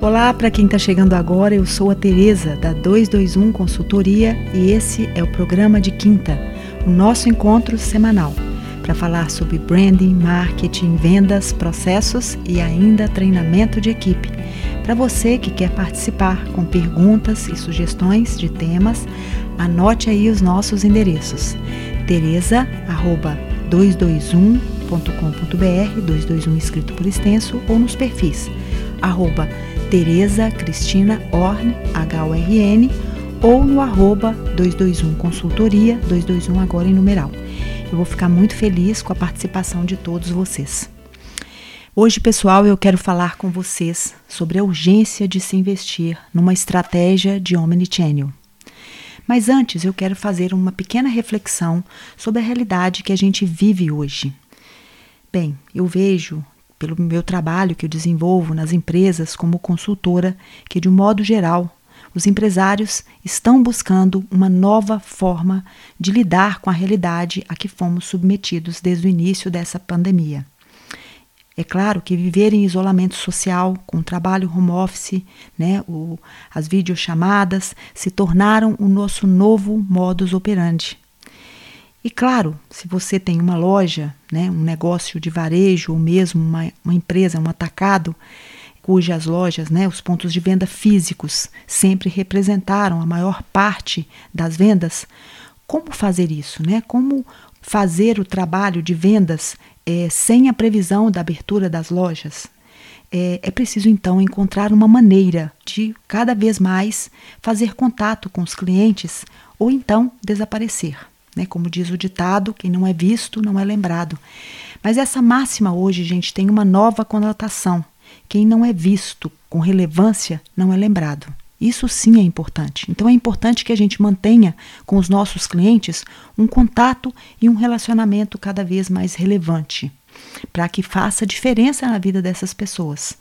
Olá, para quem está chegando agora, eu sou a Tereza da 221 Consultoria e esse é o programa de quinta, o nosso encontro semanal para falar sobre branding, marketing, vendas, processos e ainda treinamento de equipe. Para você que quer participar com perguntas e sugestões de temas, anote aí os nossos endereços. tereza@221.com.br, 221 escrito por extenso ou nos perfis arroba Tereza Cristina Orn, H-O-R-N, ou no arroba 221 Consultoria, 221 agora em numeral. Eu vou ficar muito feliz com a participação de todos vocês. Hoje, pessoal, eu quero falar com vocês sobre a urgência de se investir numa estratégia de omnichannel. Mas antes, eu quero fazer uma pequena reflexão sobre a realidade que a gente vive hoje. Bem, eu vejo pelo meu trabalho que eu desenvolvo nas empresas como consultora, que de um modo geral os empresários estão buscando uma nova forma de lidar com a realidade a que fomos submetidos desde o início dessa pandemia. É claro que viver em isolamento social, com trabalho home office, né, o, as videochamadas, se tornaram o nosso novo modus operandi. E claro, se você tem uma loja, né, um negócio de varejo ou mesmo uma, uma empresa, um atacado, cujas lojas, né, os pontos de venda físicos sempre representaram a maior parte das vendas, como fazer isso? Né? Como fazer o trabalho de vendas é, sem a previsão da abertura das lojas? É, é preciso então encontrar uma maneira de cada vez mais fazer contato com os clientes ou então desaparecer. Né? Como diz o ditado, quem não é visto não é lembrado. Mas essa máxima hoje, gente, tem uma nova conotação. Quem não é visto com relevância não é lembrado. Isso sim é importante. Então é importante que a gente mantenha com os nossos clientes um contato e um relacionamento cada vez mais relevante, para que faça diferença na vida dessas pessoas.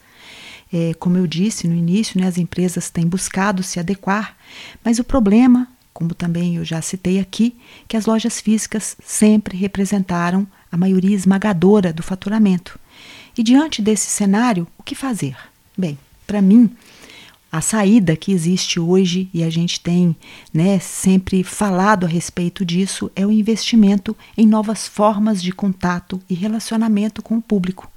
É, como eu disse no início, né, as empresas têm buscado se adequar, mas o problema como também eu já citei aqui, que as lojas físicas sempre representaram a maioria esmagadora do faturamento. E diante desse cenário, o que fazer? Bem, para mim, a saída que existe hoje, e a gente tem né, sempre falado a respeito disso, é o investimento em novas formas de contato e relacionamento com o público.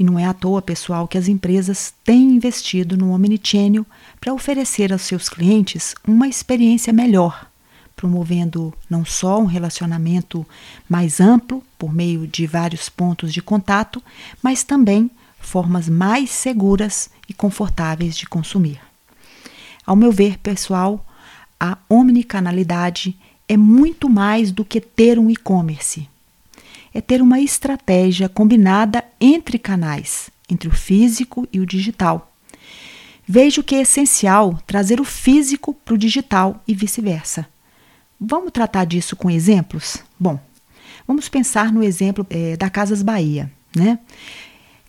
E não é à toa, pessoal, que as empresas têm investido no Omnichannel para oferecer aos seus clientes uma experiência melhor, promovendo não só um relacionamento mais amplo por meio de vários pontos de contato, mas também formas mais seguras e confortáveis de consumir. Ao meu ver, pessoal, a omnicanalidade é muito mais do que ter um e-commerce é ter uma estratégia combinada entre canais, entre o físico e o digital. Vejo que é essencial trazer o físico para o digital e vice-versa. Vamos tratar disso com exemplos? Bom, vamos pensar no exemplo é, da Casas Bahia. Né?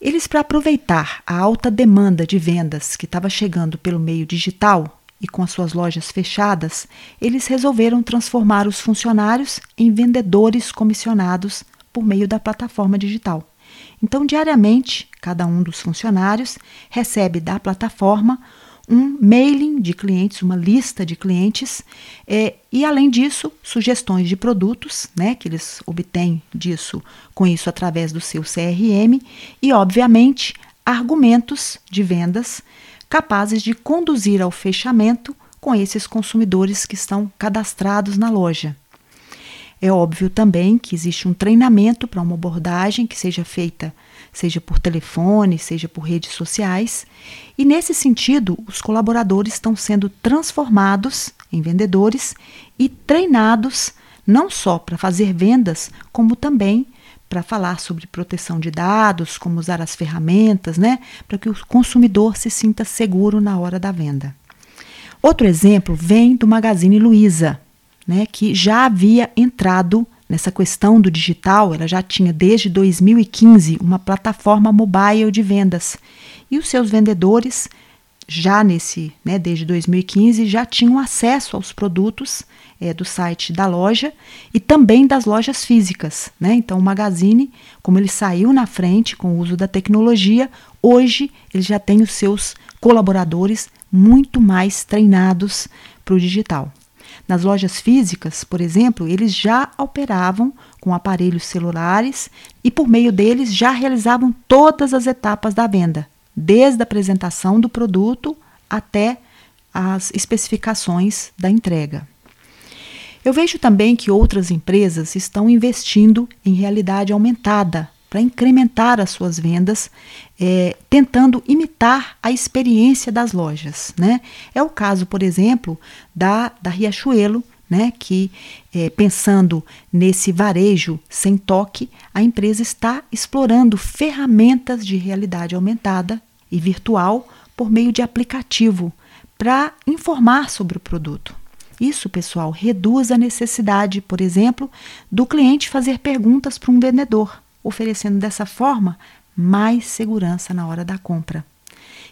Eles, para aproveitar a alta demanda de vendas que estava chegando pelo meio digital e com as suas lojas fechadas, eles resolveram transformar os funcionários em vendedores comissionados por meio da plataforma digital. Então, diariamente, cada um dos funcionários recebe da plataforma um mailing de clientes, uma lista de clientes, é, e além disso, sugestões de produtos, né, que eles obtêm disso com isso através do seu CRM, e, obviamente, argumentos de vendas capazes de conduzir ao fechamento com esses consumidores que estão cadastrados na loja. É óbvio também que existe um treinamento para uma abordagem que seja feita, seja por telefone, seja por redes sociais, e nesse sentido, os colaboradores estão sendo transformados em vendedores e treinados não só para fazer vendas, como também para falar sobre proteção de dados, como usar as ferramentas, né, para que o consumidor se sinta seguro na hora da venda. Outro exemplo vem do Magazine Luiza, né, que já havia entrado nessa questão do digital, ela já tinha desde 2015 uma plataforma mobile de vendas e os seus vendedores já nesse, né, desde 2015, já tinham acesso aos produtos é, do site da loja e também das lojas físicas. Né? Então, o Magazine, como ele saiu na frente com o uso da tecnologia, hoje ele já tem os seus colaboradores muito mais treinados para o digital. Nas lojas físicas, por exemplo, eles já operavam com aparelhos celulares e, por meio deles, já realizavam todas as etapas da venda, desde a apresentação do produto até as especificações da entrega. Eu vejo também que outras empresas estão investindo em realidade aumentada para incrementar as suas vendas, é, tentando imitar a experiência das lojas. Né? É o caso, por exemplo, da, da Riachuelo, né, que é, pensando nesse varejo sem toque, a empresa está explorando ferramentas de realidade aumentada e virtual por meio de aplicativo para informar sobre o produto. Isso, pessoal, reduz a necessidade, por exemplo, do cliente fazer perguntas para um vendedor, oferecendo dessa forma mais segurança na hora da compra.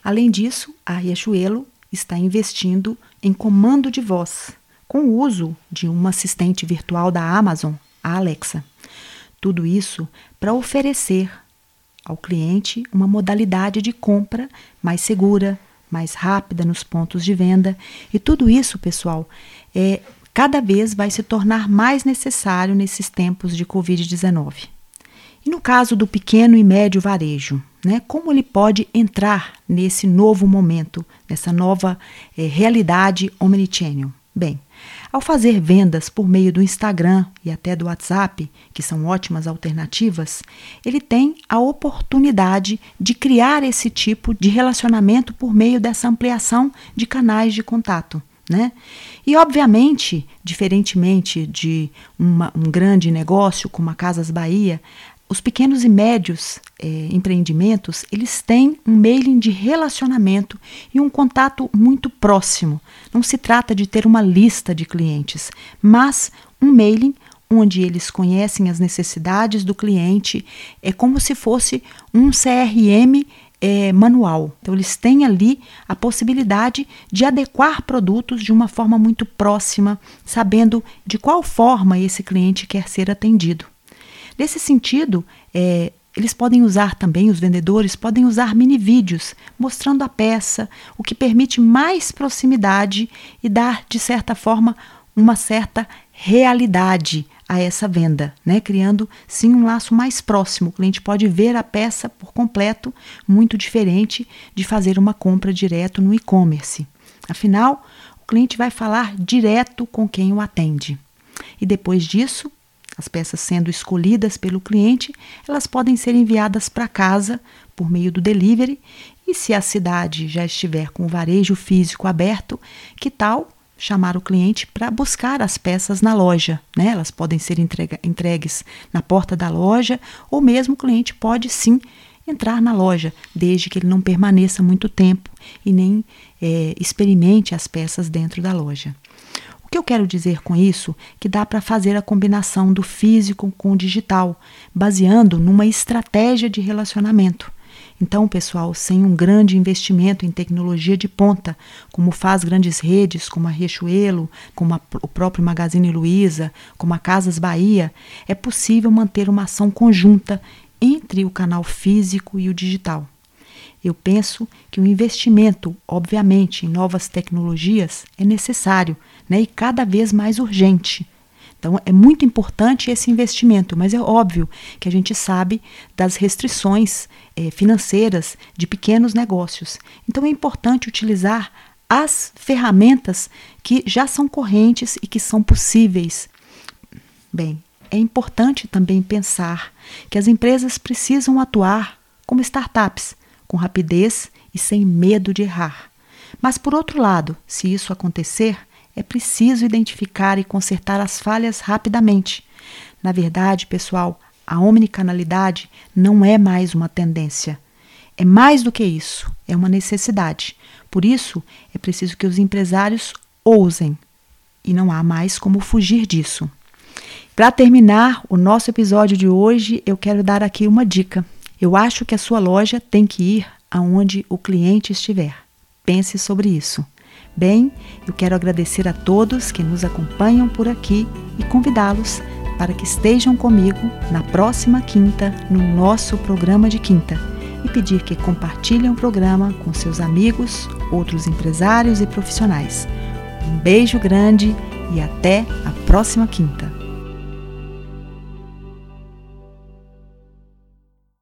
Além disso, a Riachuelo está investindo em comando de voz, com o uso de uma assistente virtual da Amazon, a Alexa. Tudo isso para oferecer ao cliente uma modalidade de compra mais segura, mais rápida nos pontos de venda. E tudo isso, pessoal, é cada vez vai se tornar mais necessário nesses tempos de Covid-19. E no caso do pequeno e médio varejo, né, como ele pode entrar nesse novo momento, nessa nova é, realidade omnichannel? Bem, ao fazer vendas por meio do Instagram e até do WhatsApp, que são ótimas alternativas, ele tem a oportunidade de criar esse tipo de relacionamento por meio dessa ampliação de canais de contato. Né? E, obviamente, diferentemente de uma, um grande negócio como a Casas Bahia, os pequenos e médios é, empreendimentos eles têm um mailing de relacionamento e um contato muito próximo. Não se trata de ter uma lista de clientes, mas um mailing onde eles conhecem as necessidades do cliente. É como se fosse um CRM é, manual. Então, eles têm ali a possibilidade de adequar produtos de uma forma muito próxima, sabendo de qual forma esse cliente quer ser atendido. Nesse sentido, é, eles podem usar também, os vendedores podem usar mini vídeos mostrando a peça, o que permite mais proximidade e dar, de certa forma, uma certa realidade a essa venda, né? criando sim um laço mais próximo. O cliente pode ver a peça por completo, muito diferente de fazer uma compra direto no e-commerce. Afinal, o cliente vai falar direto com quem o atende. E depois disso, as peças sendo escolhidas pelo cliente, elas podem ser enviadas para casa por meio do delivery. E se a cidade já estiver com o varejo físico aberto, que tal chamar o cliente para buscar as peças na loja? Né? Elas podem ser entregues na porta da loja, ou mesmo o cliente pode sim entrar na loja, desde que ele não permaneça muito tempo e nem é, experimente as peças dentro da loja. O que eu quero dizer com isso? Que dá para fazer a combinação do físico com o digital, baseando numa estratégia de relacionamento. Então, pessoal, sem um grande investimento em tecnologia de ponta, como faz grandes redes como a Riachuelo, como a, o próprio Magazine Luiza, como a Casas Bahia, é possível manter uma ação conjunta entre o canal físico e o digital. Eu penso que o investimento, obviamente, em novas tecnologias é necessário né, e cada vez mais urgente. Então, é muito importante esse investimento, mas é óbvio que a gente sabe das restrições eh, financeiras de pequenos negócios. Então, é importante utilizar as ferramentas que já são correntes e que são possíveis. Bem, é importante também pensar que as empresas precisam atuar como startups com rapidez e sem medo de errar. Mas, por outro lado, se isso acontecer, é preciso identificar e consertar as falhas rapidamente. Na verdade, pessoal, a omnicanalidade não é mais uma tendência. É mais do que isso, é uma necessidade. Por isso, é preciso que os empresários ousem. E não há mais como fugir disso. Para terminar o nosso episódio de hoje, eu quero dar aqui uma dica. Eu acho que a sua loja tem que ir aonde o cliente estiver. pense sobre isso. Bem, eu quero agradecer a todos que nos acompanham por aqui e convidá-los para que estejam comigo na próxima quinta, no nosso programa de quinta, e pedir que compartilhem o programa com seus amigos, outros empresários e profissionais. Um beijo grande e até a próxima quinta.